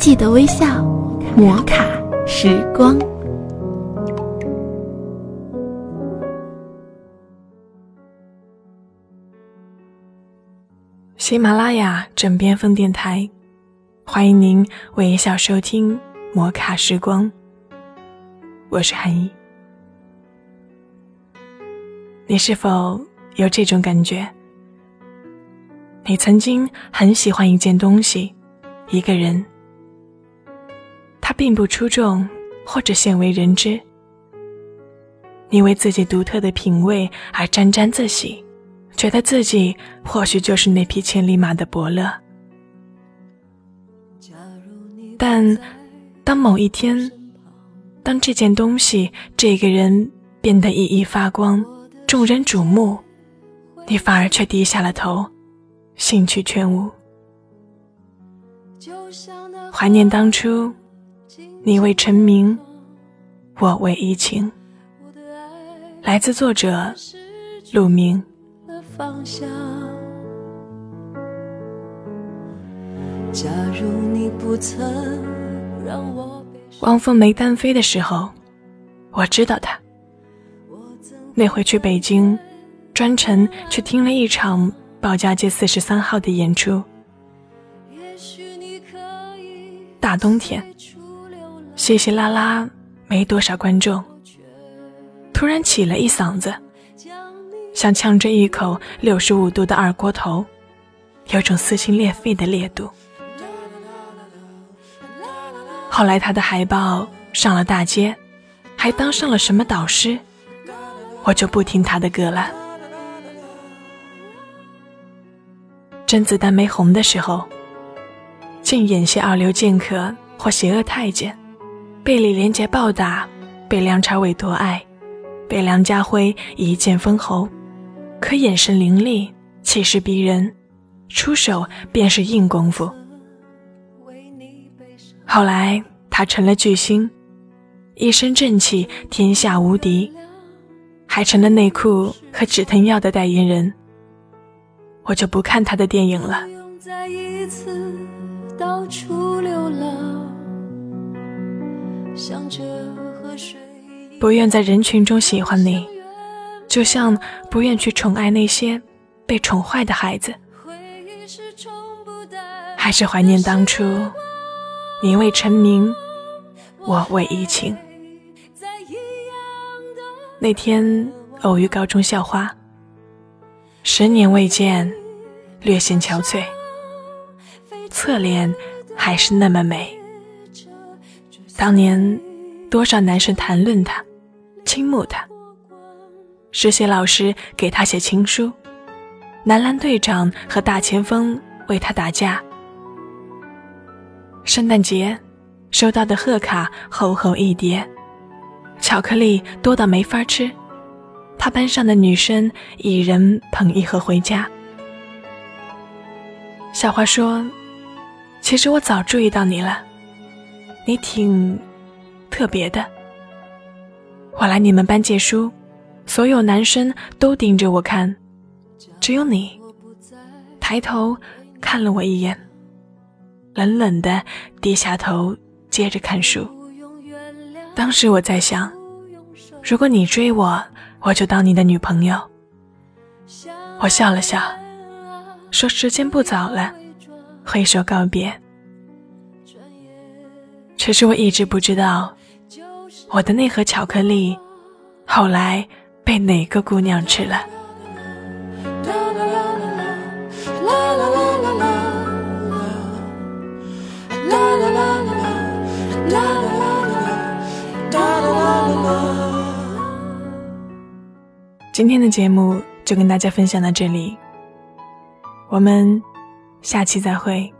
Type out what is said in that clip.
记得微笑，摩卡时光。喜马拉雅枕边风电台，欢迎您微笑收听摩卡时光。我是韩一，你是否有这种感觉？你曾经很喜欢一件东西，一个人。它并不出众，或者鲜为人知。你为自己独特的品味而沾沾自喜，觉得自己或许就是那匹千里马的伯乐。但当某一天，当这件东西、这个人变得熠熠发光，众人瞩目，你反而却低下了头，兴趣全无。怀念当初。你为成名，我为怡情。来自作者陆明。汪峰没单飞的时候，我知道他。那回去北京，专程去听了一场保家街四十三号的演出。大冬天。稀稀拉拉，没多少观众。突然起了一嗓子，像呛着一口六十五度的二锅头，有种撕心裂肺的烈度。后来他的海报上了大街，还当上了什么导师，我就不听他的歌了。甄子丹没红的时候，竟演些二流剑客或邪恶太监。被李连杰暴打，被梁朝伟夺爱，被梁家辉一剑封喉，可眼神凌厉，气势逼人，出手便是硬功夫。后来他成了巨星，一身正气，天下无敌，还成了内裤和止疼药的代言人。我就不看他的电影了。不愿在人群中喜欢你，就像不愿去宠爱那些被宠坏的孩子。还是怀念当初，你为成名，我为怡情。那天偶遇高中校花，十年未见，略显憔悴，侧脸还是那么美。当年。多少男生谈论他，倾慕他。实习老师给他写情书，男篮队长和大前锋为他打架。圣诞节收到的贺卡厚厚一叠，巧克力多到没法吃。他班上的女生一人捧一盒回家。小花说：“其实我早注意到你了，你挺……”特别的，我来你们班借书，所有男生都盯着我看，只有你抬头看了我一眼，冷冷的低下头接着看书。当时我在想，如果你追我，我就当你的女朋友。我笑了笑，说时间不早了，挥手告别。可是我一直不知道。我的那盒巧克力，后来被哪个姑娘吃了？今天的节目就跟大家分享到这里，我们下期再会。